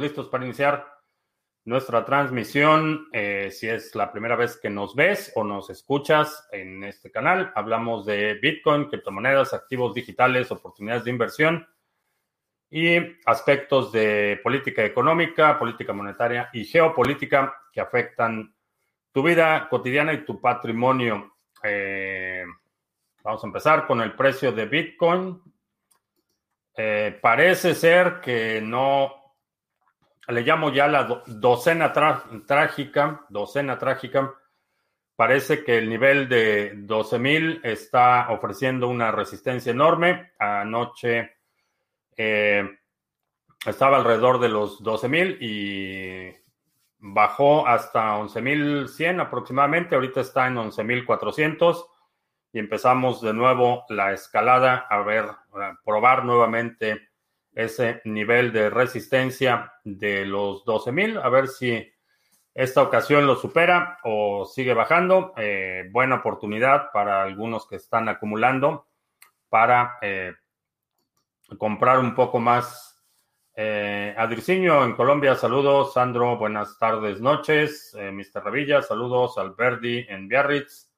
listos para iniciar nuestra transmisión. Eh, si es la primera vez que nos ves o nos escuchas en este canal, hablamos de Bitcoin, criptomonedas, activos digitales, oportunidades de inversión y aspectos de política económica, política monetaria y geopolítica que afectan tu vida cotidiana y tu patrimonio. Eh, vamos a empezar con el precio de Bitcoin. Eh, parece ser que no le llamo ya la docena trágica, docena trágica. Parece que el nivel de 12.000 está ofreciendo una resistencia enorme. Anoche eh, estaba alrededor de los 12.000 y bajó hasta 11.100 aproximadamente. Ahorita está en 11.400 y empezamos de nuevo la escalada a ver, a probar nuevamente ese nivel de resistencia de los 12.000, a ver si esta ocasión lo supera o sigue bajando. Eh, buena oportunidad para algunos que están acumulando para eh, comprar un poco más. Eh, en Colombia, saludos. Sandro, buenas tardes, noches. Eh, Mr. Revilla, saludos. Alberdi en Biarritz.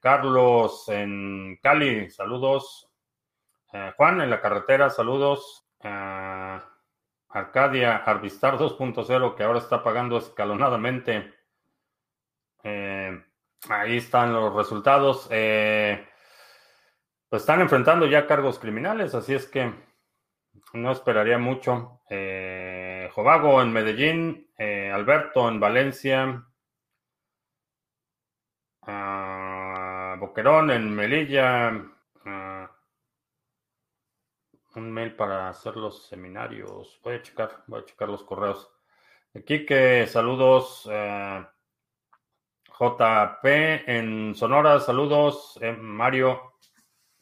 Carlos en Cali, saludos. Eh, Juan, en la carretera, saludos. Arcadia Arvistar 2.0, que ahora está pagando escalonadamente. Eh, ahí están los resultados. Eh, pues están enfrentando ya cargos criminales, así es que no esperaría mucho. Jovago en Medellín, Alberto en Valencia, Boquerón en Melilla, un mail para hacer los seminarios. Voy a checar, voy a checar los correos. que saludos. Eh, JP en Sonora, saludos. Eh, Mario,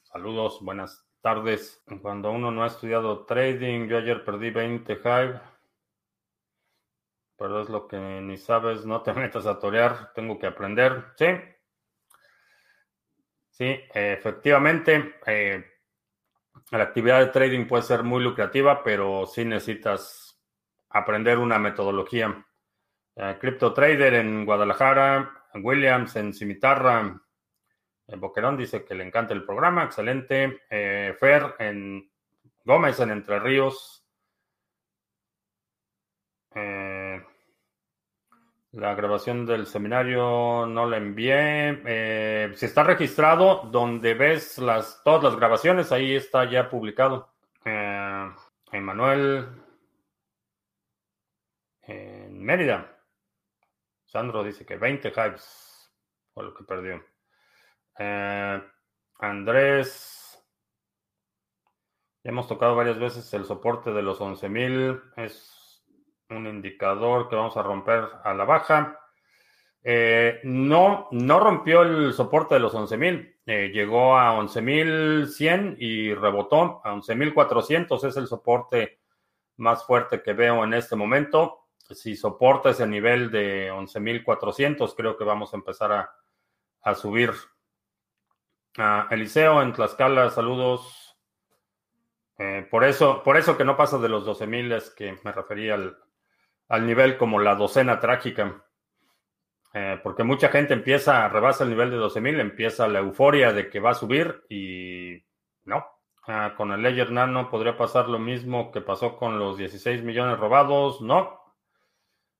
saludos, buenas tardes. Cuando uno no ha estudiado trading, yo ayer perdí 20 Hive. Pero es lo que ni sabes, no te metas a torear, tengo que aprender. Sí. Sí, efectivamente. Eh, la actividad de trading puede ser muy lucrativa, pero sí necesitas aprender una metodología. Eh, Crypto Trader en Guadalajara, Williams en Cimitarra, en Boquerón dice que le encanta el programa, excelente. Eh, Fer en Gómez en Entre Ríos. Eh, la grabación del seminario no la envié. Eh, si está registrado, donde ves las, todas las grabaciones, ahí está ya publicado. Eh, Emanuel en Mérida. Sandro dice que 20 hypes fue lo que perdió. Eh, Andrés. Ya hemos tocado varias veces el soporte de los 11.000. Es un indicador que vamos a romper a la baja. Eh, no, no rompió el soporte de los 11.000, eh, llegó a 11.100 y rebotó a 11.400, es el soporte más fuerte que veo en este momento. Si soporta ese nivel de 11.400, creo que vamos a empezar a, a subir. Eliseo en Tlaxcala, saludos. Eh, por, eso, por eso que no pasa de los 12.000 es que me refería al, al nivel como la docena trágica. Eh, porque mucha gente empieza, rebasa el nivel de 12.000, empieza la euforia de que va a subir y no. Ah, con el Ledger Nano podría pasar lo mismo que pasó con los 16 millones robados. No.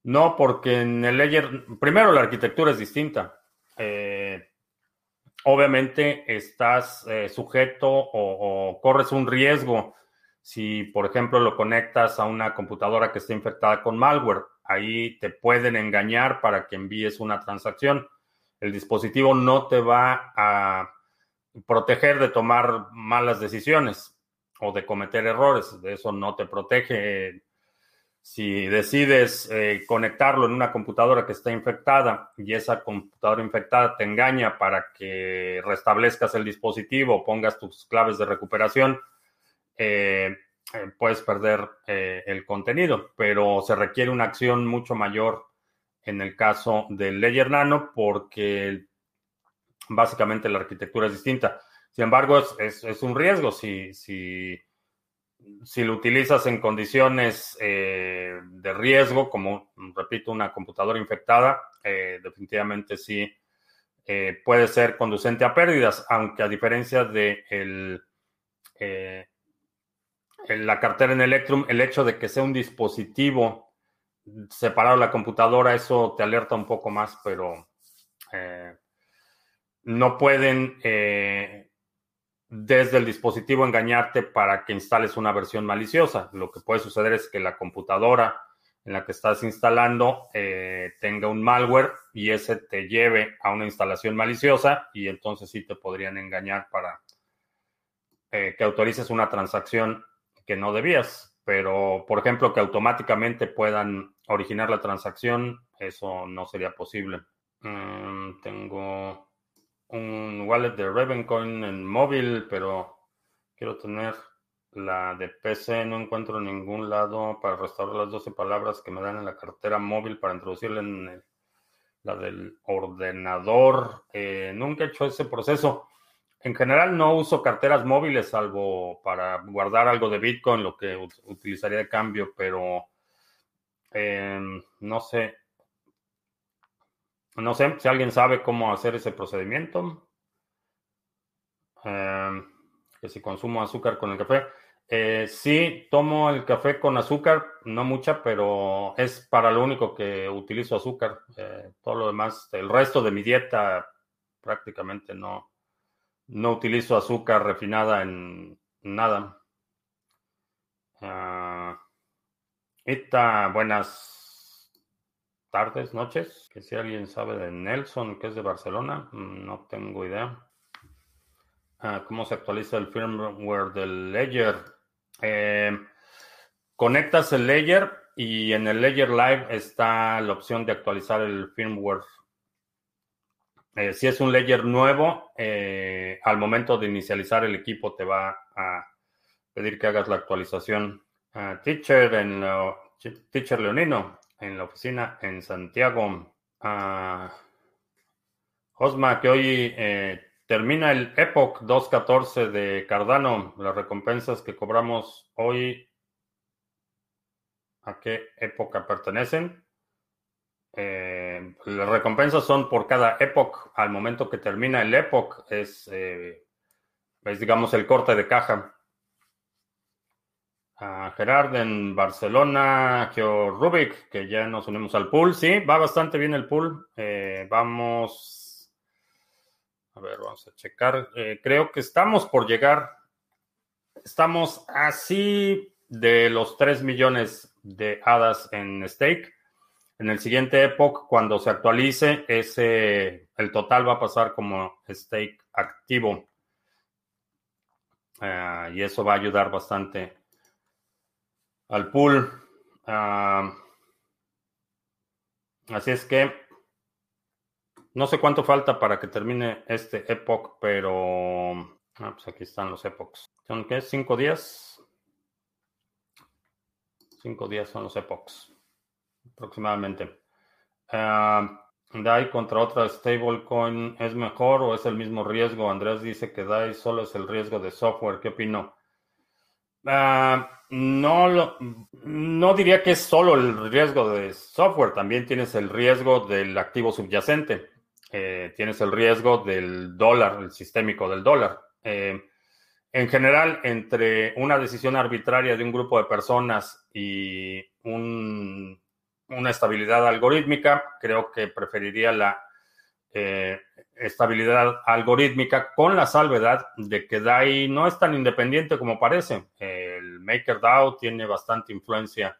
No, porque en el Ledger, primero la arquitectura es distinta. Eh, obviamente estás eh, sujeto o corres un riesgo si, por ejemplo, lo conectas a una computadora que está infectada con malware, ahí te pueden engañar para que envíes una transacción. El dispositivo no te va a proteger de tomar malas decisiones o de cometer errores. De eso no te protege. Si decides eh, conectarlo en una computadora que está infectada y esa computadora infectada te engaña para que restablezcas el dispositivo, pongas tus claves de recuperación, eh, eh, puedes perder eh, el contenido, pero se requiere una acción mucho mayor en el caso del Ledger Nano porque básicamente la arquitectura es distinta. Sin embargo, es, un riesgo si, si si lo utilizas en condiciones de riesgo, como repito, una computadora infectada, definitivamente sí puede ser conducente a pérdidas, aunque a diferencia de la cartera en Electrum, el hecho de que sea un dispositivo separado de la computadora, eso te alerta un poco más, pero eh, no pueden eh, desde el dispositivo engañarte para que instales una versión maliciosa. Lo que puede suceder es que la computadora en la que estás instalando eh, tenga un malware y ese te lleve a una instalación maliciosa y entonces sí te podrían engañar para que autorices una transacción que no debías. Pero, por ejemplo, que automáticamente puedan originar la transacción, eso no sería posible. Mm, tengo un wallet de Ravencoin en móvil, pero quiero tener la de PC. No encuentro ningún lado para restaurar las 12 palabras que me dan en la cartera móvil para introducirla en la del ordenador. Eh, nunca he hecho ese proceso. En general no uso carteras móviles salvo para guardar algo de Bitcoin, lo que utilizaría de cambio, pero em, no sé. No sé si alguien sabe cómo hacer ese procedimiento. Em, que si consumo azúcar con el café. Eh, sí, tomo el café con azúcar, no mucha, pero es para lo único que utilizo azúcar. Eh, todo lo demás, el resto de mi dieta prácticamente no, no utilizo azúcar refinada en nada. Uh, buenas tardes, noches. Que si alguien sabe de Nelson, que es de Barcelona, mm, no tengo idea. Ah, ¿Cómo se actualiza el firmware del Ledger? Eh, conectas el Ledger y en el Ledger Live está la opción de actualizar el firmware eh, si es un ledger nuevo, eh, al momento de inicializar el equipo te va a pedir que hagas la actualización. teacher, en teacher Leonino, en la oficina en Santiago. Osma, que hoy eh, termina el Epoch 214 de Cardano. Las recompensas que cobramos hoy, ¿a qué época pertenecen? Eh, las recompensas son por cada epoch. Al momento que termina el epoch es, eh, digamos, el corte de caja. A Gerard en Barcelona, Geo Rubik, que ya nos unimos al pool. Sí, va bastante bien el pool. Eh, vamos. A ver, vamos a checar. creo que estamos por llegar. Estamos así de los 3 millones de hadas en stake. En el siguiente epoch, cuando se actualice, ese, el total va a pasar como stake activo. Ah, y eso va a ayudar bastante al pool. Ah, así es que no sé cuánto falta para que termine este epoch, pero ah, pues aquí están los epochs. ¿Son qué? ¿Cinco días? Cinco días son los epochs aproximadamente. Uh, DAI contra otra stablecoin es mejor o es el mismo riesgo? Andrés dice que DAI solo es el riesgo de software. ¿Qué opino? Ah, no, no diría que es solo el riesgo de software, también tienes el riesgo del activo subyacente, eh, tienes el riesgo del dólar, el sistémico del dólar. Eh, en general, entre una decisión arbitraria de un grupo de personas y un una estabilidad algorítmica. Creo que preferiría la eh, estabilidad algorítmica con la salvedad de que DAI no es tan independiente como parece. El MakerDAO tiene bastante influencia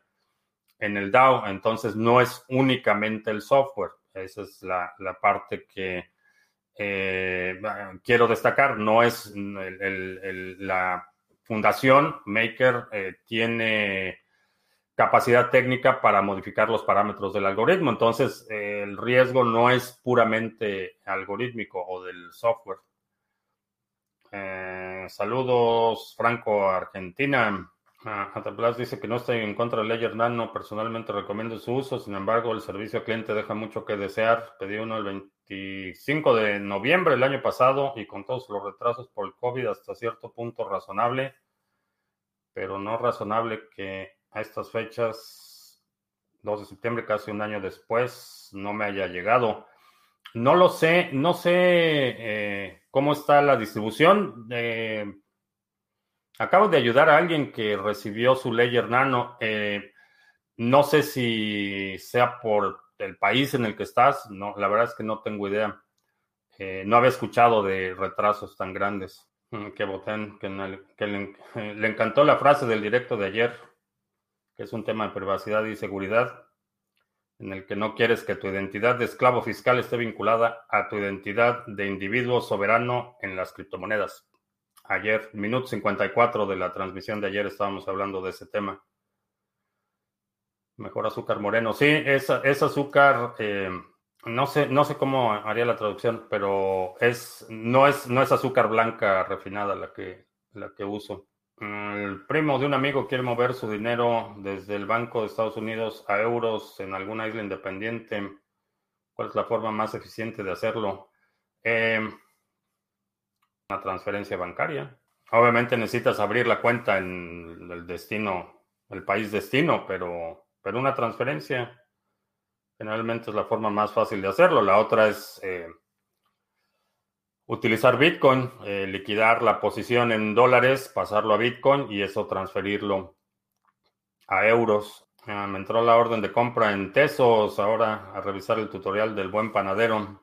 en el DAO, entonces no es únicamente el software. Esa es la, parte que eh, quiero destacar. No es la fundación Maker eh, tiene capacidad técnica para modificar los parámetros del algoritmo. Entonces, el riesgo no es puramente algorítmico o del software. Eh, saludos, Franco, Argentina. Uh, dice que no estoy en contra del Ledger Nano. Personalmente recomiendo su uso. Sin embargo, el servicio al cliente deja mucho que desear. Pedí uno el 25 de noviembre del año pasado y con todos los retrasos por el COVID hasta cierto punto razonable pero no razonable que a estas fechas, 2 de septiembre, casi un año después, no me haya llegado. No lo sé, no sé eh, cómo está la distribución. Eh, acabo de ayudar a alguien que recibió su Ledger Nano. Eh, no sé si sea por el país en el que estás. No, la verdad es que no tengo idea. no había escuchado de retrasos tan grandes. Mm, que voten, que, le, le encantó la frase del directo de ayer, que es un tema de privacidad y seguridad en el que no quieres que tu identidad de esclavo fiscal esté vinculada a tu identidad de individuo soberano en las criptomonedas. Ayer, minuto 54 de la transmisión de ayer, estábamos hablando de ese tema. Mejor azúcar moreno. Sí, es, es azúcar, eh, no, sé, no sé cómo haría la traducción, pero es, no, es, no es azúcar blanca refinada la que, la que uso. El primo de un amigo quiere mover su dinero desde el Banco de Estados Unidos a euros en alguna isla independiente. ¿Cuál es la forma más eficiente de hacerlo? Eh, una transferencia bancaria. Obviamente necesitas abrir la cuenta en el destino, el país destino, pero, pero una transferencia generalmente es la forma más fácil de hacerlo. La otra es eh, utilizar Bitcoin, eh, liquidar la posición en dólares, pasarlo a Bitcoin y eso transferirlo a euros. Ah, me entró la orden de compra en Tesos ahora a revisar el tutorial del buen panadero.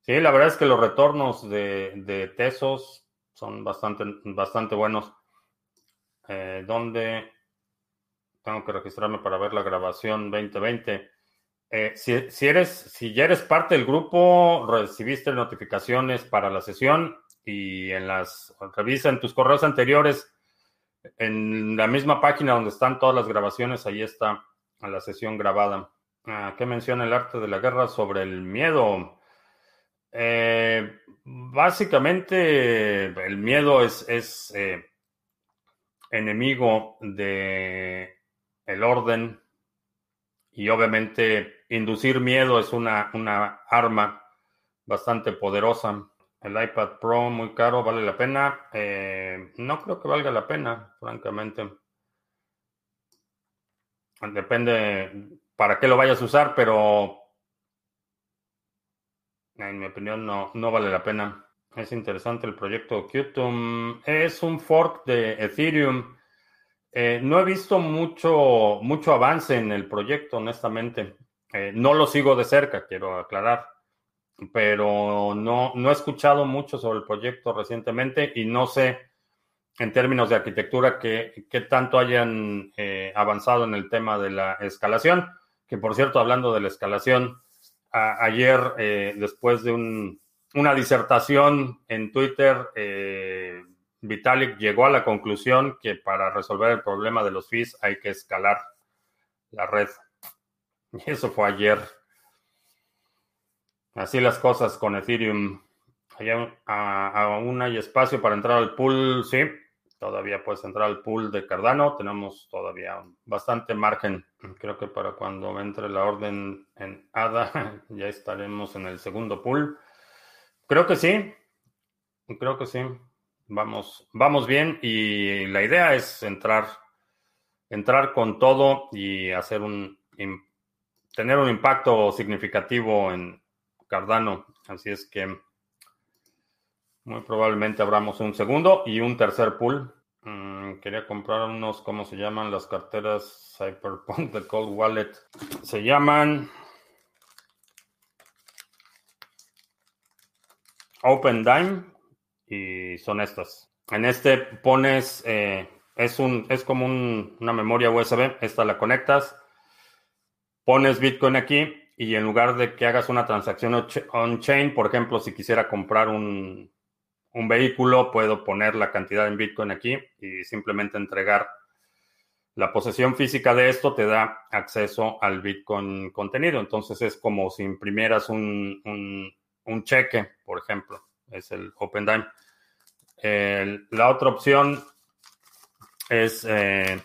Sí, la verdad es que los retornos de, Tesos son bastante, bastante buenos. Eh, ¿Dónde tengo que registrarme para ver la grabación 2020? Eh, si, eres, si ya eres parte del grupo, recibiste notificaciones para la sesión y en las revisa en tus correos anteriores, en la misma página donde están todas las grabaciones, ahí está la sesión grabada. Ah, ¿Qué menciona el arte de la guerra sobre el miedo? Eh, básicamente, el miedo es, es eh, enemigo de orden y obviamente inducir miedo es una, una arma bastante poderosa. El iPad Pro muy caro, ¿vale la pena? Eh, no creo que valga la pena, francamente. Depende para qué lo vayas a usar, pero en mi opinión no, no vale la pena. Es interesante el proyecto Qtum. Es un fork de Ethereum eh, no he visto mucho, mucho avance en el proyecto, honestamente. Eh, no lo sigo de cerca, quiero aclarar, pero no, no he escuchado mucho sobre el proyecto recientemente y no sé en términos de arquitectura qué, tanto hayan eh, avanzado en el tema de la escalación. Que por cierto, hablando de la escalación, ayer, después de una disertación en Twitter, Vitalik llegó a la conclusión que para resolver el problema de los fees hay que escalar la red. Eso fue ayer. Así las cosas con Ethereum. aún hay espacio para entrar al pool, sí. Todavía puedes entrar al pool de Cardano. Tenemos todavía bastante margen. Creo que para cuando entre la orden en ADA ya estaremos en el segundo pool. Creo que sí. Creo que sí. Vamos, vamos bien y la idea es entrar, entrar con todo y hacer un, tener un impacto significativo en Cardano. Así es que muy probablemente abramos un segundo y un tercer pool. Mm, quería comprar unos, ¿cómo se llaman? Las carteras Cyberpunk de Cold Wallet. Se llaman Open Dime y son estas. En este pones, eh, es, un, es como una memoria USB, esta la conectas, pones Bitcoin aquí y en lugar de que hagas una transacción on-chain, por ejemplo, si quisiera comprar un, un vehículo, puedo poner la cantidad en Bitcoin aquí y simplemente entregar la posesión física de esto te da acceso al Bitcoin contenido. Entonces es como si imprimieras un, un, cheque, por ejemplo es el OpenDime. la otra opción es eh,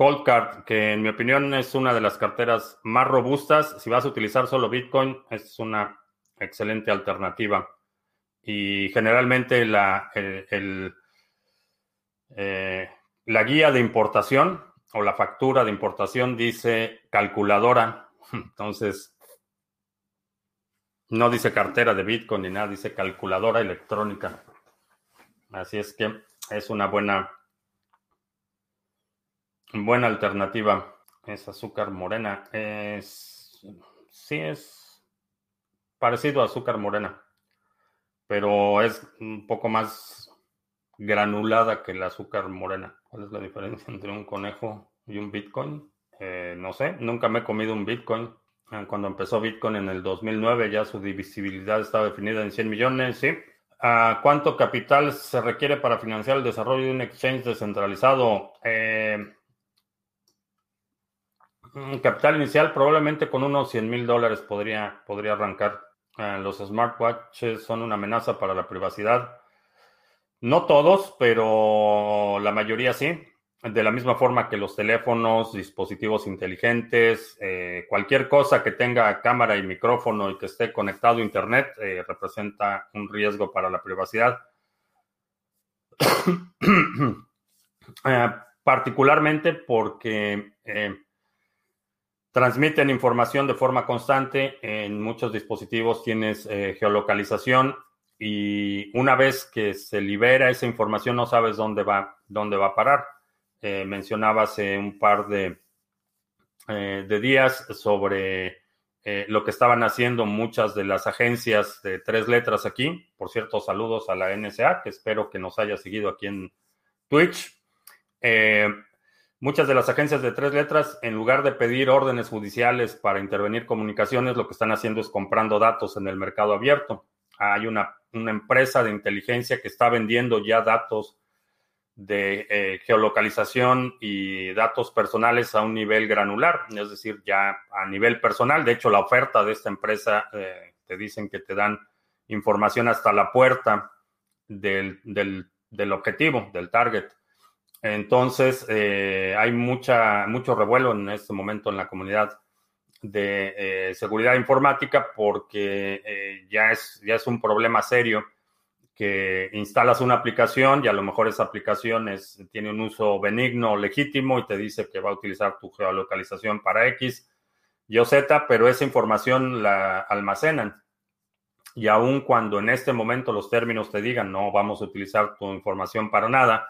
Coldcard, que en mi opinión es una de las carteras más robustas. Si vas a utilizar solo Bitcoin, es una excelente alternativa. Y generalmente la, eh, La guía de importación o la factura de importación dice calculadora. Entonces, no dice cartera de Bitcoin ni nada, dice calculadora electrónica. Así es que es una buena, buena alternativa. Es azúcar morena. Es, sí, es parecido a azúcar morena, pero es un poco más granulada que el azúcar morena. ¿Cuál es la diferencia entre un conejo y un Bitcoin? Eh, no sé, nunca me he comido un Bitcoin. Ah, cuando empezó Bitcoin en el 2009 ya su divisibilidad estaba definida en 100 millones, sí. Ah, ¿Cuánto capital se requiere para financiar el desarrollo de un exchange descentralizado? Eh, capital inicial probablemente con unos 100 mil dólares podría, podría arrancar. Ah, los smartwatches son una amenaza para la privacidad. No todos, pero la mayoría sí de la misma forma que los teléfonos, dispositivos inteligentes, eh, cualquier cosa que tenga cámara y micrófono y que esté conectado a Internet eh, representa un riesgo para la privacidad. Eh, particularmente porque transmiten información de forma constante. En muchos dispositivos tienes geolocalización y una vez que se libera esa información no sabes dónde va, dónde va a parar eh, mencionaba hace un par de, eh, de días sobre eh, lo que estaban haciendo muchas de las agencias de tres letras aquí. Por cierto, saludos a la NSA, que espero que nos haya seguido aquí en Twitch. Muchas de las agencias de tres letras, en lugar de pedir órdenes judiciales para intervenir comunicaciones, lo que están haciendo es comprando datos en el mercado abierto. Hay una, una empresa de inteligencia que está vendiendo ya datos de eh, geolocalización y datos personales a un nivel granular, es decir, ya a nivel personal. De hecho, la oferta de esta empresa eh, te dicen que te dan información hasta la puerta del, objetivo, del target. Entonces, eh, hay mucha, mucho revuelo en este momento en la comunidad de seguridad informática porque ya, es, ya es un problema serio que instalas una aplicación y a lo mejor esa aplicación es, tiene un uso benigno legítimo y te dice que va a utilizar tu geolocalización para X, Y o Z, pero esa información la almacenan. Y aun cuando en este momento los términos te digan no vamos a utilizar tu información para nada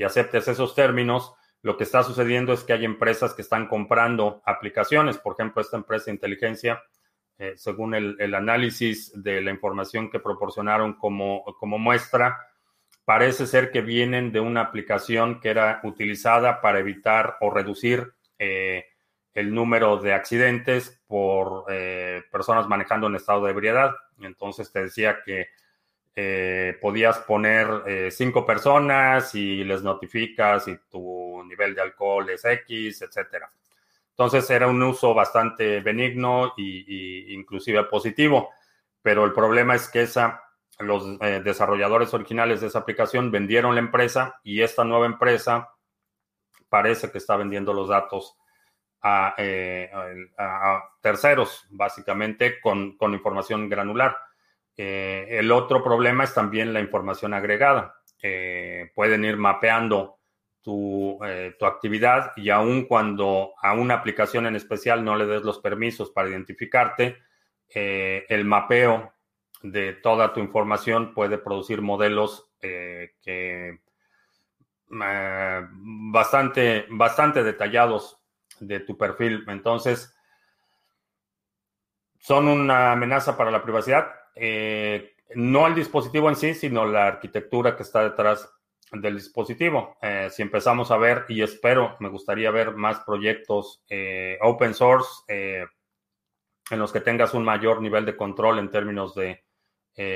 y aceptes esos términos, lo que está sucediendo es que hay empresas que están comprando aplicaciones. Por ejemplo, esta empresa de inteligencia eh, según el, análisis de la información que proporcionaron como, como muestra, parece ser que vienen de una aplicación que era utilizada para evitar o reducir eh, el número de accidentes por eh, personas manejando en estado de ebriedad. Entonces te decía que podías poner cinco personas y les notificas si tu nivel de alcohol es X, etcétera. Entonces era un uso bastante benigno e inclusive positivo, pero el problema es que esa, los eh, desarrolladores originales de esa aplicación vendieron la empresa y esta nueva empresa parece que está vendiendo los datos a, eh, terceros, básicamente con, información granular. Eh, el otro problema es también la información agregada. pueden ir mapeando eh, tu, actividad y aun cuando a una aplicación en especial no le des los permisos para identificarte, eh, el mapeo de toda tu información puede producir modelos eh, que bastante, bastante detallados de tu perfil. Entonces, son una amenaza para la privacidad. No el dispositivo en sí, sino la arquitectura que está detrás del dispositivo. Eh, si empezamos a ver, y espero, me gustaría ver más proyectos eh, open source eh, en los que tengas un mayor nivel de control en términos de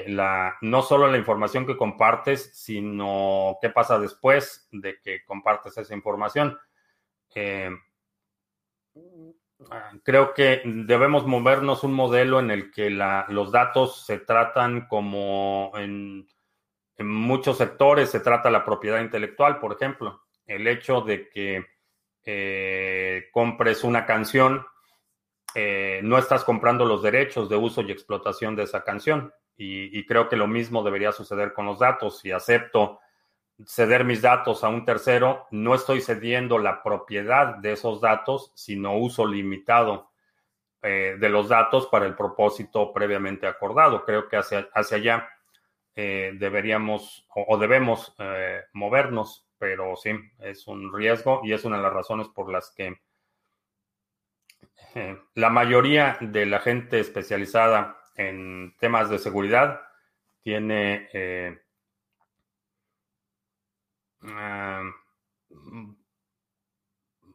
la, no solo la información que compartes, sino qué pasa después de que compartes esa información. Creo que debemos movernos un modelo en el que los datos se tratan como en muchos sectores se trata la propiedad intelectual, por ejemplo. El hecho de que eh, compres una canción, eh, no estás comprando los derechos de uso y explotación de esa canción. Y, creo que lo mismo debería suceder con los datos. Si acepto ceder mis datos a un tercero, no estoy cediendo la propiedad de esos datos, sino uso limitado eh, de los datos para el propósito previamente acordado. Creo que hacia, hacia allá eh, deberíamos o, debemos eh, movernos, pero sí, es un riesgo y es una de las razones por las que la mayoría de la gente especializada en temas de seguridad tiene Ah,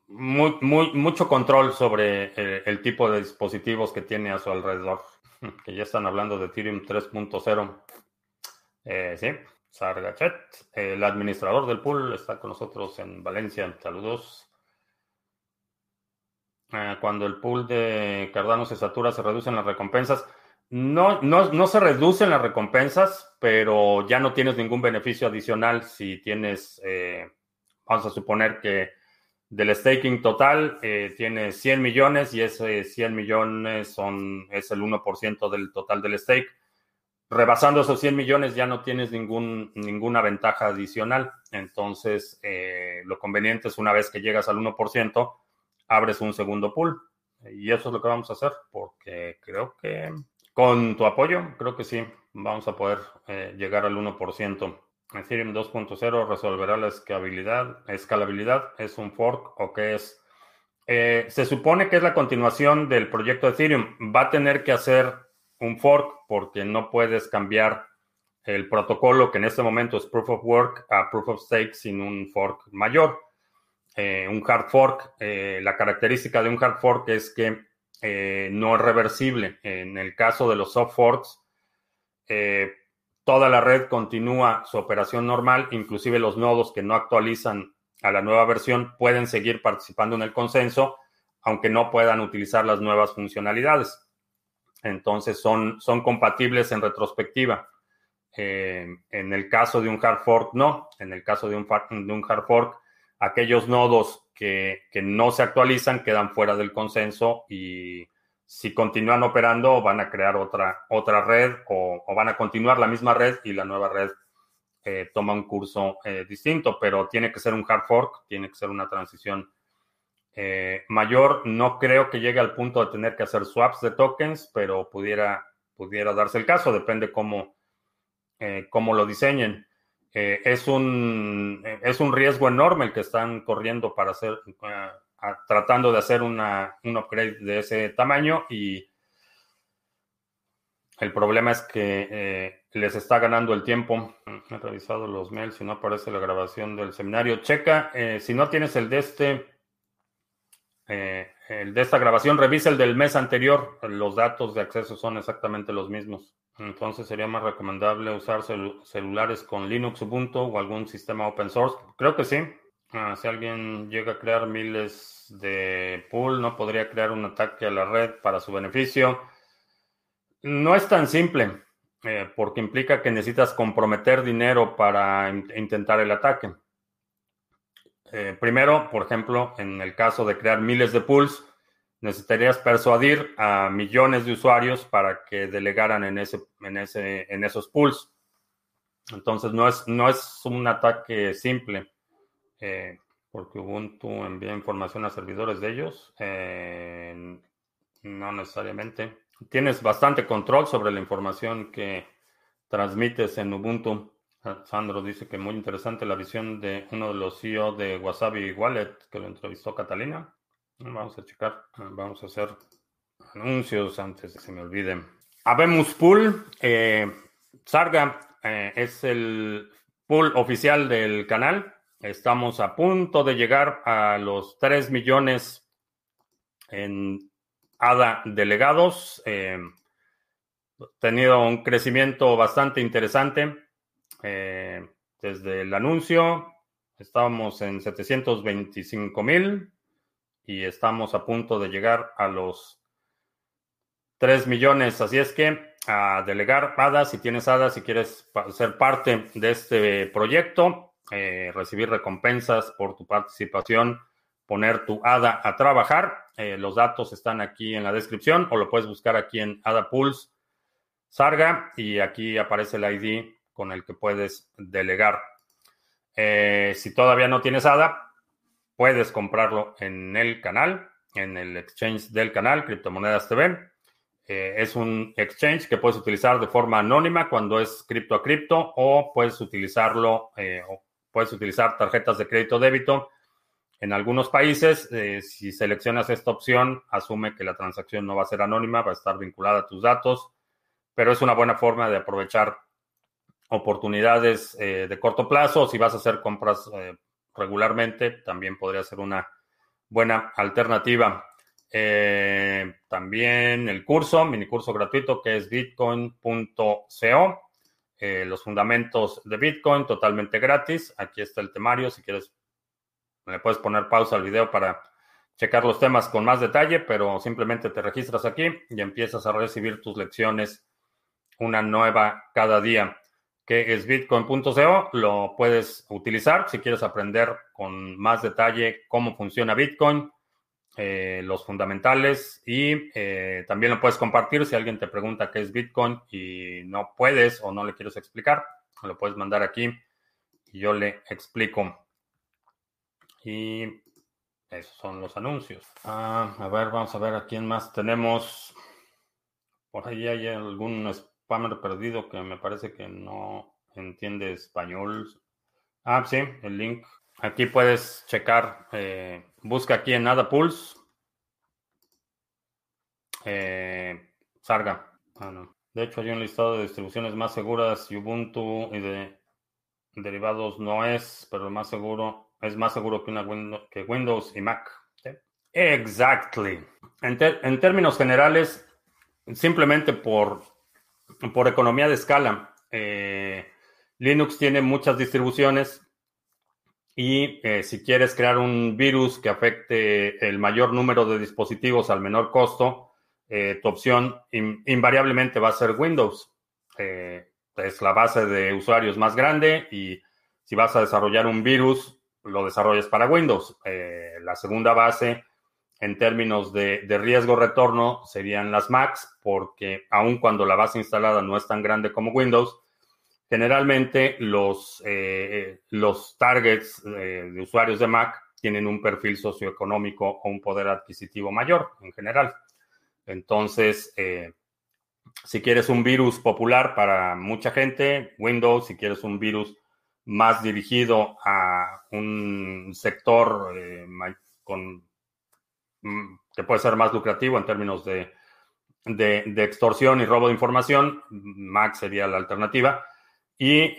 muy, mucho control sobre eh, el tipo de dispositivos que tiene a su alrededor. Que ya están hablando de Ethereum 3.0. Eh, sí, Sargachet, el administrador del pool, está con nosotros en Valencia. Saludos. Cuando el pool de Cardano se satura, se reducen las recompensas. No, no, no se reducen las recompensas, pero ya no tienes ningún beneficio adicional si tienes, eh, vamos a suponer que del staking total eh, tienes 100 millones y ese 100 millones son, es el 1% del total del stake. Rebasando esos 100 millones ya no tienes ningún, ninguna ventaja adicional. Entonces, eh, lo conveniente es una vez que llegas al 1%, abres un segundo pool. Y eso es lo que vamos a hacer, porque creo que con tu apoyo, creo que sí, vamos a poder eh, llegar al 1%. Ethereum 2.0 resolverá la escalabilidad. ¿Escalabilidad es un fork o qué es? Eh, se supone que es la continuación del proyecto Ethereum. Va a tener que hacer un fork porque no puedes cambiar el protocolo que en este momento es Proof of Work a Proof of Stake sin un fork mayor. Eh, un hard fork, la característica de un hard fork es que eh, no es reversible. En el caso de los soft forks, eh, toda la red continúa su operación normal, inclusive los nodos que no actualizan a la nueva versión pueden seguir participando en el consenso, aunque no puedan utilizar las nuevas funcionalidades. Entonces son, son compatibles en retrospectiva. Eh, en el caso de un hard fork, no. En el caso de un, de un hard fork, aquellos nodos que, no se actualizan quedan fuera del consenso y si continúan operando van a crear otra, otra red o, van a continuar la misma red y la nueva red eh, toma un curso eh, distinto, pero tiene que ser un hard fork, tiene que ser una transición eh, mayor. No creo que llegue al punto de tener que hacer swaps de tokens, pero pudiera, pudiera darse el caso, depende cómo, cómo lo diseñen. Eh, es, un, es un riesgo enorme el que están corriendo para hacer, eh, tratando de hacer una, un upgrade de ese tamaño y el problema es que eh, les está ganando el tiempo. He revisado los mails y no aparece la grabación del seminario. Checa, si no tienes el de este, el de esta grabación, revisa el del mes anterior. Los datos de acceso son exactamente los mismos. Entonces sería más recomendable usar celulares con Linux, Ubuntu o algún sistema open source. Creo que sí. Ah, si alguien llega a crear miles de pool, no podría crear un ataque a la red para su beneficio. No es tan simple, eh, porque implica que necesitas comprometer dinero para intentar el ataque. Eh, primero, por ejemplo, en el caso de crear miles de pools, necesitarías persuadir a millones de usuarios para que delegaran en, ese, en, ese, en esos pools. Entonces no es, no es un ataque simple, eh, porque Ubuntu envía información a servidores de ellos. Eh, no necesariamente. Tienes bastante control sobre la información que transmites en Ubuntu. Sandro dice que muy interesante la visión de uno de los CEO de Wasabi Wallet que lo entrevistó Catalina. Vamos a checar, vamos a hacer anuncios antes de que se me olviden. Habemos Pool, eh, Sarga eh, es el pool oficial del canal. Estamos a punto de llegar a los 3 millones en ADA delegados. Eh, tenido un crecimiento bastante interesante eh, desde el anuncio. Estábamos en 725 mil y estamos a punto de llegar a los 3 millones. Así es que a delegar ADA, si tienes ADA, si quieres ser parte de este proyecto, eh, recibir recompensas por tu participación, poner tu ADA a trabajar. Eh, los datos están aquí en la descripción o lo puedes buscar aquí en ADA Pools Sarga y aquí aparece el ID con el que puedes delegar. Eh, si todavía no tienes ADA, puedes comprarlo en el canal, en el exchange del canal, Criptomonedas TV. Eh, es un exchange que puedes utilizar de forma anónima cuando es cripto a cripto o puedes utilizarlo, o puedes utilizar tarjetas de crédito débito. En algunos países, si seleccionas esta opción, asume que la transacción no va a ser anónima, va a estar vinculada a tus datos, pero es una buena forma de aprovechar oportunidades eh, de corto plazo. Si vas a hacer compras eh, regularmente, también podría ser una buena alternativa. Eh, también el curso, mini curso gratuito que es bitcoin.co. los fundamentos de Bitcoin totalmente gratis. Aquí está el temario. Si quieres, le puedes poner pausa al video para checar los temas con más detalle, pero simplemente te registras aquí y empiezas a recibir tus lecciones una nueva cada día que es bitcoin.co. Lo puedes utilizar si quieres aprender con más detalle cómo funciona Bitcoin, eh, los fundamentales y eh, también lo puedes compartir si alguien te pregunta qué es Bitcoin y no puedes o no le quieres explicar. Lo puedes mandar aquí y yo le explico. Y esos son los anuncios. Ah, a ver, vamos a ver a quién más tenemos. Por ahí hay algún spammer perdido que me parece que no entiende español. Ah, sí, el link. Aquí puedes checar, eh, busca aquí en Nada Pulse. Eh, Sarga. Ah, no. De hecho, hay un listado de distribuciones más seguras Ubuntu y de derivados no es, pero más seguro, es más seguro que, una Windows, que Windows y Mac. Exactly. en términos generales, simplemente por por economía de escala. Eh, Linux tiene muchas distribuciones y eh, si quieres crear un virus que afecte el mayor número de dispositivos al menor costo, eh, tu opción invariablemente va a ser Windows. es la base de usuarios más grande y si vas a desarrollar un virus, lo desarrollas para Windows. la segunda base en términos de, riesgo-retorno serían las Macs, porque aun cuando la base instalada no es tan grande como Windows, generalmente los, eh, los targets eh, de usuarios de Mac tienen un perfil socioeconómico o un poder adquisitivo mayor en general. Entonces, eh, si quieres un virus popular para mucha gente, Windows, si quieres un virus más dirigido a un sector con que puede ser más lucrativo en términos de, extorsión y robo de información, Mac sería la alternativa. Y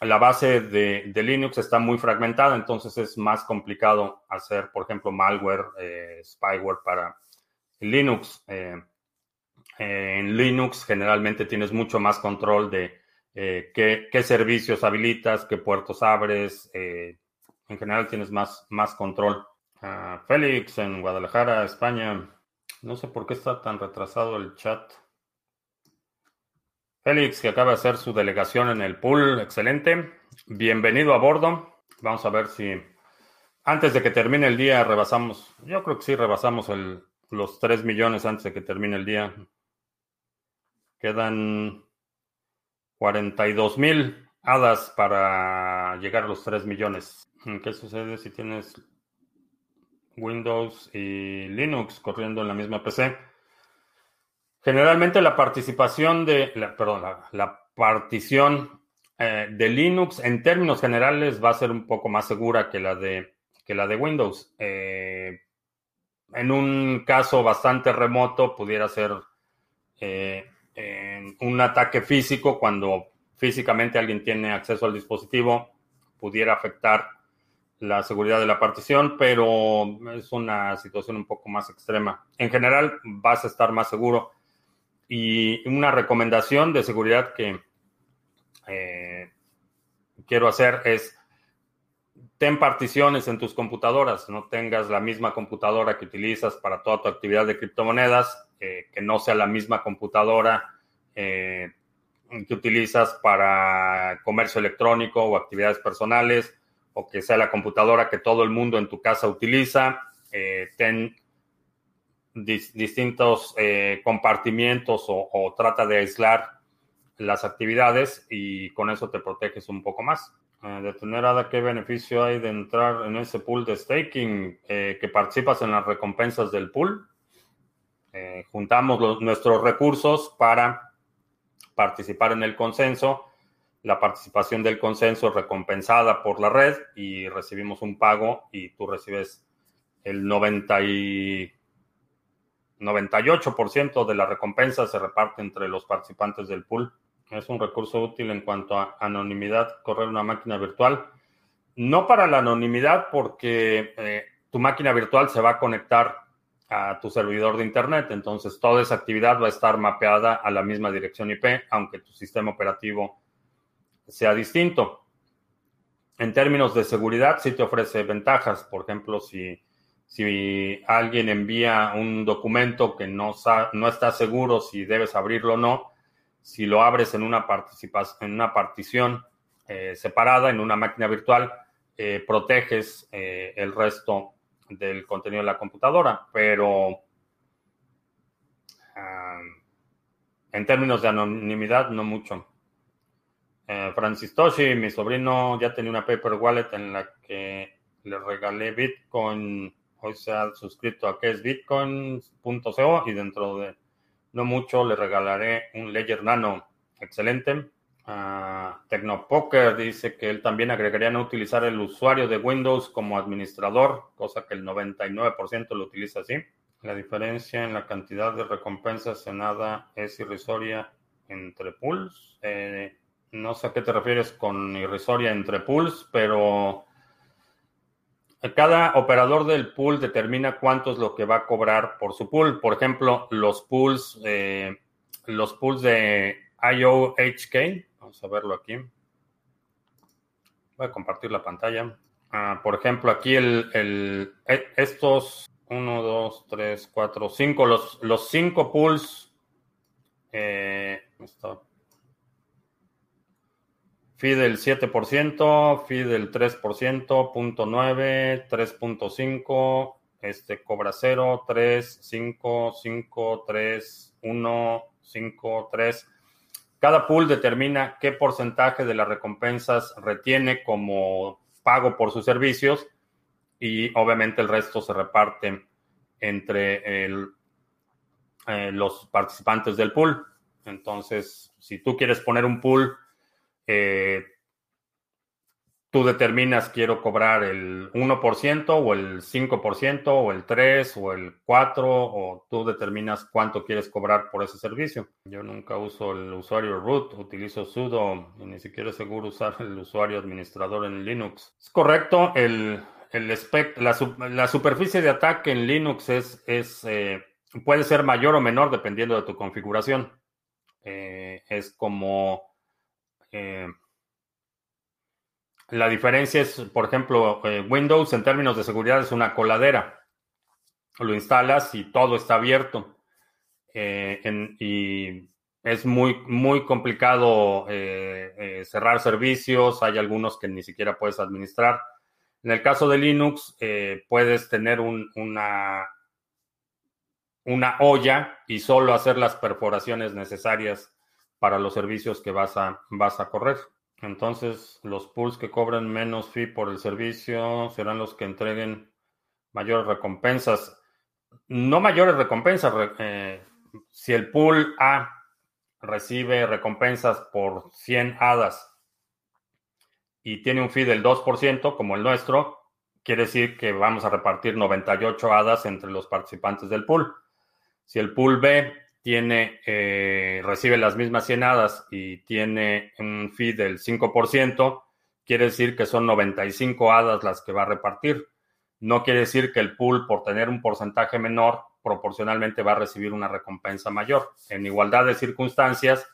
la base de, de, Linux está muy fragmentada, entonces es más complicado hacer, por ejemplo, malware, eh, spyware para Linux. Eh, en Linux generalmente tienes mucho más control de eh, qué, qué, servicios habilitas, qué puertos abres. en general tienes más, más control. Félix en Guadalajara, España. No sé por qué está tan retrasado el chat. Félix, que acaba de hacer su delegación en el pool, excelente. Bienvenido a bordo. Vamos a ver si antes de que termine el día rebasamos, yo creo que sí rebasamos los 3 millones antes de que termine el día. Quedan 42 mil hadas para llegar a los 3 millones. ¿Qué sucede si tienes Windows y Linux corriendo en la misma PC. Generalmente la participación de, la, perdón, la, partición eh, de Linux en términos generales va a ser un poco más segura que la de, que la de Windows. Eh, en un caso bastante remoto pudiera ser eh, un ataque físico cuando físicamente alguien tiene acceso al dispositivo, pudiera afectar la seguridad de la partición, pero es una situación un poco más extrema. En general, vas a estar más seguro. Y una recomendación de seguridad que eh, quiero hacer es ten particiones en tus computadoras, no tengas la misma computadora que utilizas para toda tu actividad de criptomonedas, eh, que no sea la misma computadora eh, que utilizas para comercio electrónico o actividades personales o que sea la computadora que todo el mundo en tu casa utiliza. Eh, ten distintos eh, compartimientos o, trata de aislar las actividades y con eso te proteges un poco más. Eh, de tener ADA, ¿qué beneficio hay de entrar en ese pool de staking? Que participas en las recompensas del pool. Juntamos nuestros recursos para participar en el consenso. La participación del consenso recompensada por la red y recibimos un pago y tú recibes el 90 y 98% de la recompensa se reparte entre los participantes del pool. Es un recurso útil en cuanto a anonimidad, correr una máquina virtual. No para la anonimidad, porque eh, tu máquina virtual se va a conectar a tu servidor de Internet, entonces toda esa actividad va a estar mapeada a la misma dirección IP, aunque tu sistema operativo sea distinto. En términos de seguridad, sí te ofrece ventajas. Por ejemplo, si, si alguien envía un documento que no, no está seguro si debes abrirlo o no, si lo abres en una, en una partición eh, separada, en una máquina virtual, eh, proteges eh, el resto del contenido de la computadora, pero ah, en términos de anonimidad, no mucho. Francis Toshi, mi sobrino, ya tenía una paper wallet en la que le regalé Bitcoin. Hoy se ha suscrito a que es bitcoin.co y dentro de no mucho, le regalaré un Ledger Nano. Excelente. Uh, Tecnopoker dice que él también agregaría no utilizar el usuario de Windows como administrador, cosa que el 99% lo utiliza así. La diferencia en la cantidad de recompensas en nada es irrisoria entre pools. Eh, no sé a qué te refieres con irrisoria entre pools, pero cada operador del pool determina cuánto es lo que va a cobrar por su pool. Por ejemplo, los pools, eh, los pools de IOHK, vamos a verlo aquí. Voy a compartir la pantalla. Ah, por ejemplo, aquí el, e, estos 1, 2, 3, 4, 5, los, los cinco pools. Eh, Fee del 7%, fee del 3%, punto 9, 3.5, este cobra 0, 3, 5, 5, 3, 1, 5, 3. Cada pool determina qué porcentaje de las recompensas retiene como pago por sus servicios y obviamente el resto se reparte entre el, eh, los participantes del pool. Entonces, si tú quieres poner un pool eh, tú determinas quiero cobrar el 1% o el 5% o el 3% o el 4% o tú determinas cuánto quieres cobrar por ese servicio. Yo nunca uso el usuario root, utilizo sudo y ni siquiera es seguro usar el usuario administrador en Linux. Es correcto, el, el la, la, superficie de ataque en Linux es, es eh, puede ser mayor o menor dependiendo de tu configuración. Eh, es como eh, la diferencia es, por ejemplo, eh, Windows en términos de seguridad es una coladera. Lo instalas y todo está abierto. Eh, y es muy, muy complicado cerrar servicios. Hay algunos que ni siquiera puedes administrar. En el caso de Linux, puedes tener una, una olla y solo hacer las perforaciones necesarias para los servicios que vas a, vas a correr. Entonces, los pools que cobran menos fee por el servicio serán los que entreguen mayores recompensas. No mayores recompensas. Eh, si el pool A recibe recompensas por 100 hadas y tiene un fee del 2%, como el nuestro, quiere decir que vamos a repartir 98 hadas entre los participantes del pool. Si el pool B tiene, eh, recibe las mismas 100 hadas y tiene un fee del 5%, quiere decir que son 95 hadas las que va a repartir. No quiere decir que el pool, por tener un porcentaje menor, proporcionalmente va a recibir una recompensa mayor. En igualdad de circunstancias,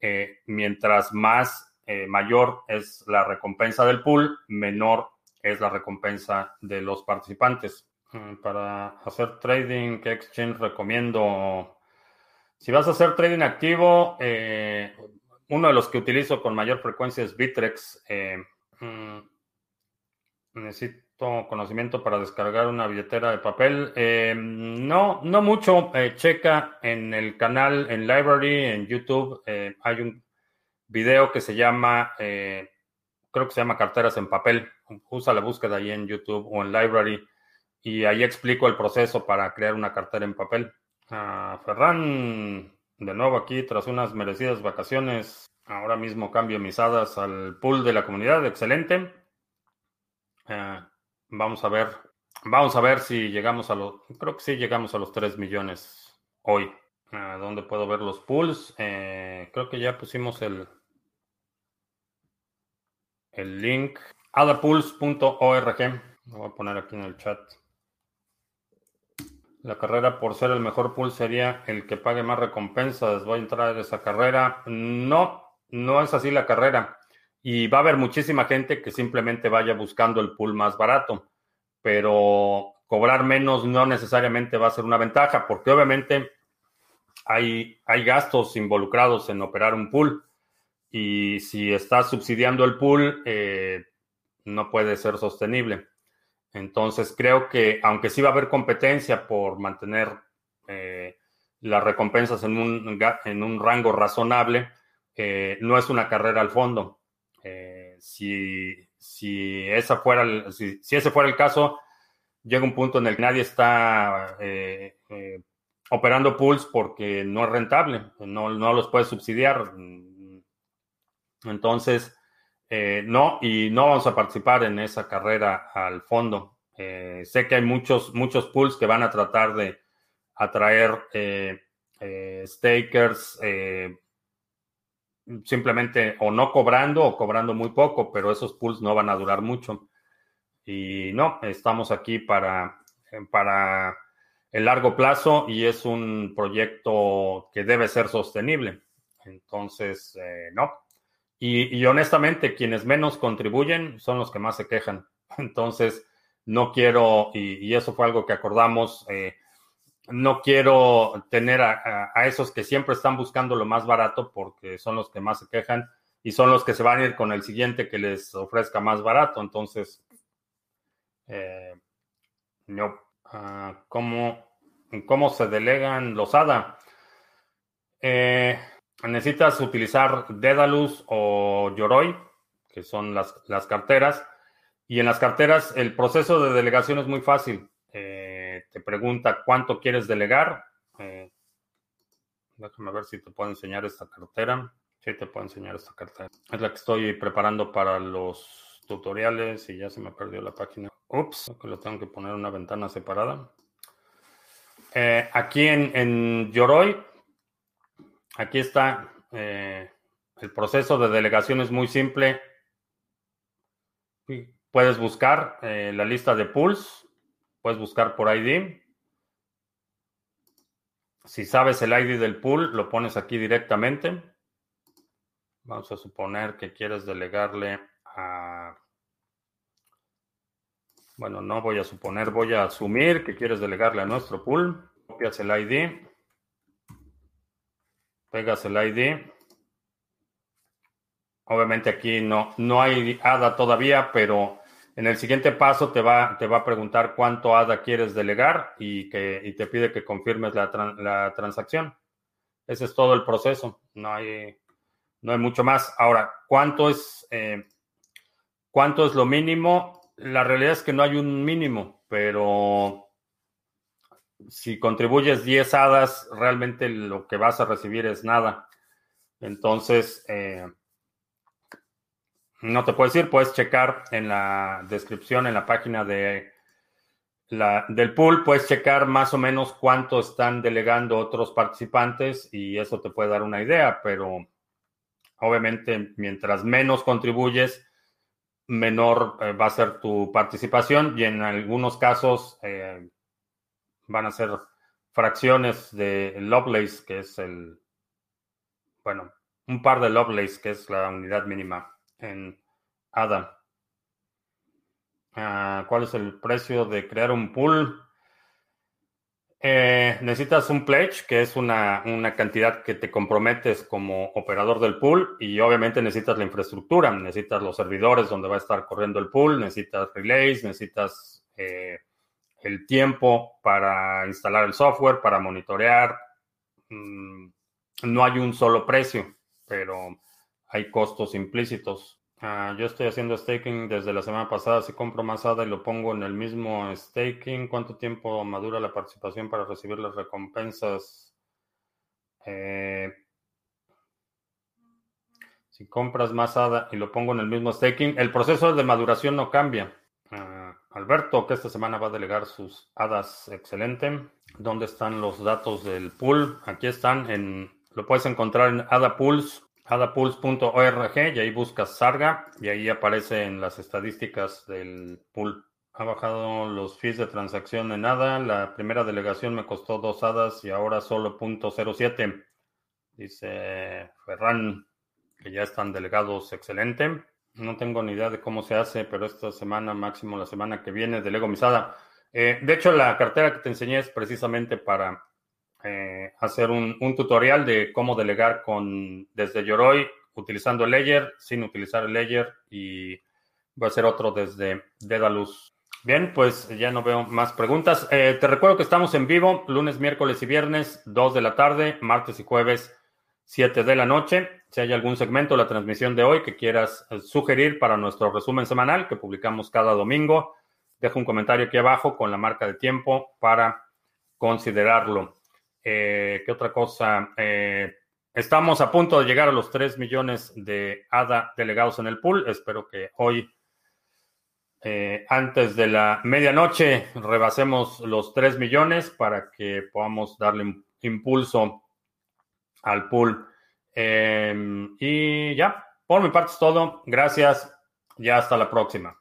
eh, mientras más eh, mayor es la recompensa del pool, menor es la recompensa de los participantes. Mm, para hacer trading, ¿qué exchange recomiendo? Si vas a hacer trading activo, eh, uno de los que utilizo con mayor frecuencia es Bitrex. Eh, mm, necesito conocimiento para descargar una billetera de papel. Eh, no, no mucho. checa en el canal, en Library, en YouTube. hay un video que se llama creo que se llama carteras en papel. Usa la búsqueda ahí en YouTube o en Library y ahí explico el proceso para crear una cartera en papel. Ah, Ferran, de nuevo aquí, tras unas merecidas vacaciones, ahora mismo cambio mis hadas al pool de la comunidad. Excelente. Ah, vamos a ver. Vamos a ver si llegamos a los. Creo que sí llegamos a los 3 millones hoy. Ah, ¿Dónde puedo ver los pools? Eh, creo que ya pusimos el, el link. adapools.org. Lo voy a poner aquí en el chat. La carrera por ser el mejor pool sería el que pague más recompensas. Voy a entrar a esa carrera. No, no es así la carrera. Y va a haber muchísima gente que simplemente vaya buscando el pool más barato. Pero cobrar menos no necesariamente va a ser una ventaja, porque obviamente hay, hay gastos involucrados en operar un pool. Y si estás subsidiando el pool, eh, no puede ser sostenible. Entonces creo que aunque sí va a haber competencia por mantener eh, las recompensas en un, en un rango razonable, eh, no es una carrera al fondo. Eh, si, si, ese fuera el caso, llega un punto en el que nadie está operando pools porque no es rentable, no, no los puede subsidiar. Entonces, eh, no, y no vamos a participar en esa carrera al fondo. Eh, sé que hay muchos, muchos pools que van a tratar de atraer eh, stakers simplemente o no cobrando o cobrando muy poco, pero esos pools no van a durar mucho. Y no, estamos aquí para, para el largo plazo y es un proyecto que debe ser sostenible. Entonces, no, y, honestamente, quienes menos contribuyen son los que más se quejan. Entonces, no quiero, y, eso fue algo que acordamos, eh, no quiero tener a, esos que siempre están buscando lo más barato porque son los que más se quejan y son los que se van a ir con el siguiente que les ofrezca más barato. Entonces, eh, no. Ah, ¿cómo, ¿Cómo se delegan los ADA? Eh, necesitas utilizar Dedalus o Yoroi, que son las, carteras. Y en las carteras el proceso de delegación es muy fácil. Eh, te pregunta cuánto quieres delegar. Eh, déjame ver si te puedo enseñar esta cartera. Sí, te puedo enseñar esta cartera. Es la que estoy preparando para los tutoriales y ya se me perdió la página. Ups, que lo tengo que poner en una ventana separada. Eh, aquí en, en Yoroi Aquí está. Eh, el proceso de delegación es muy simple. Puedes buscar eh, la lista de pools. Puedes buscar por ID. Si sabes el ID del pool, lo pones aquí directamente. Vamos a suponer que quieres delegarle a... Bueno, no voy a suponer, voy a asumir que quieres delegarle a nuestro pool. Copias el ID pegas el ID. Obviamente aquí no, no hay ADA todavía, pero en el siguiente paso te va, te va a preguntar cuánto ADA quieres delegar y, que, te pide que confirmes la, transacción. Ese es todo el proceso. No hay, no hay mucho más. Ahora, ¿cuánto es, eh, ¿cuánto es lo mínimo? La realidad es que no hay un mínimo, pero si contribuyes 10 hadas, realmente lo que vas a recibir es nada. Entonces, eh, no te puedes ir, puedes checar en la descripción, en la página de la, del pool, puedes checar más o menos cuánto están delegando otros participantes y eso te puede dar una idea, pero obviamente mientras menos contribuyes, menor eh, va a ser tu participación y en algunos casos... Eh, van a ser fracciones de Lovelace, que es el, bueno, un par de Lovelace, que es la unidad mínima en ADA. Ah, ¿Cuál es el precio de crear un pool? Eh, necesitas un pledge, que es una, una, cantidad que te comprometes como operador del pool y obviamente necesitas la infraestructura, necesitas los servidores donde va a estar corriendo el pool, necesitas relays, necesitas eh, el tiempo para instalar el software, para monitorear. Mm, no hay un solo precio, pero hay costos implícitos. Ah, yo estoy haciendo staking desde la semana pasada. Si compro más ADA y lo pongo en el mismo staking, ¿cuánto tiempo madura la participación para recibir las recompensas? Eh, si compras más ADA y lo pongo en el mismo staking, el proceso de maduración no cambia. Ah, Alberto, que esta semana va a delegar sus hadas, excelente. ¿Dónde están los datos del pool? Aquí están, en, lo puedes encontrar en AdaPools adapulse.org y ahí buscas Sarga y ahí aparece en las estadísticas del pool. Ha bajado los fees de transacción en ADA. La primera delegación me costó dos hadas y ahora solo .07. Dice Ferran que ya están delegados. Excelente. No tengo ni idea de cómo se hace, pero esta semana, máximo la semana que viene, delego misada. Eh, de hecho, la cartera que te enseñé es precisamente para eh, hacer un, tutorial de cómo delegar con desde Yoroi utilizando el Ledger, sin utilizar el Ledger y voy a hacer otro desde Dedalus. Bien, pues ya no veo más preguntas. Eh, te recuerdo que estamos en vivo lunes, miércoles y viernes, 2 de la tarde, martes y jueves, 7 de la noche. Si hay algún segmento de la transmisión de hoy que quieras eh, sugerir para nuestro resumen semanal que publicamos cada domingo, deja un comentario aquí abajo con la marca de tiempo para considerarlo. Eh, ¿Qué otra cosa? Eh, estamos a punto de llegar a los 3 millones de ADA delegados en el pool. Espero que hoy, antes de la medianoche, rebasemos los 3 millones para que podamos darle impulso al pool. y ya, por mi parte es todo. Gracias. Ya hasta la próxima.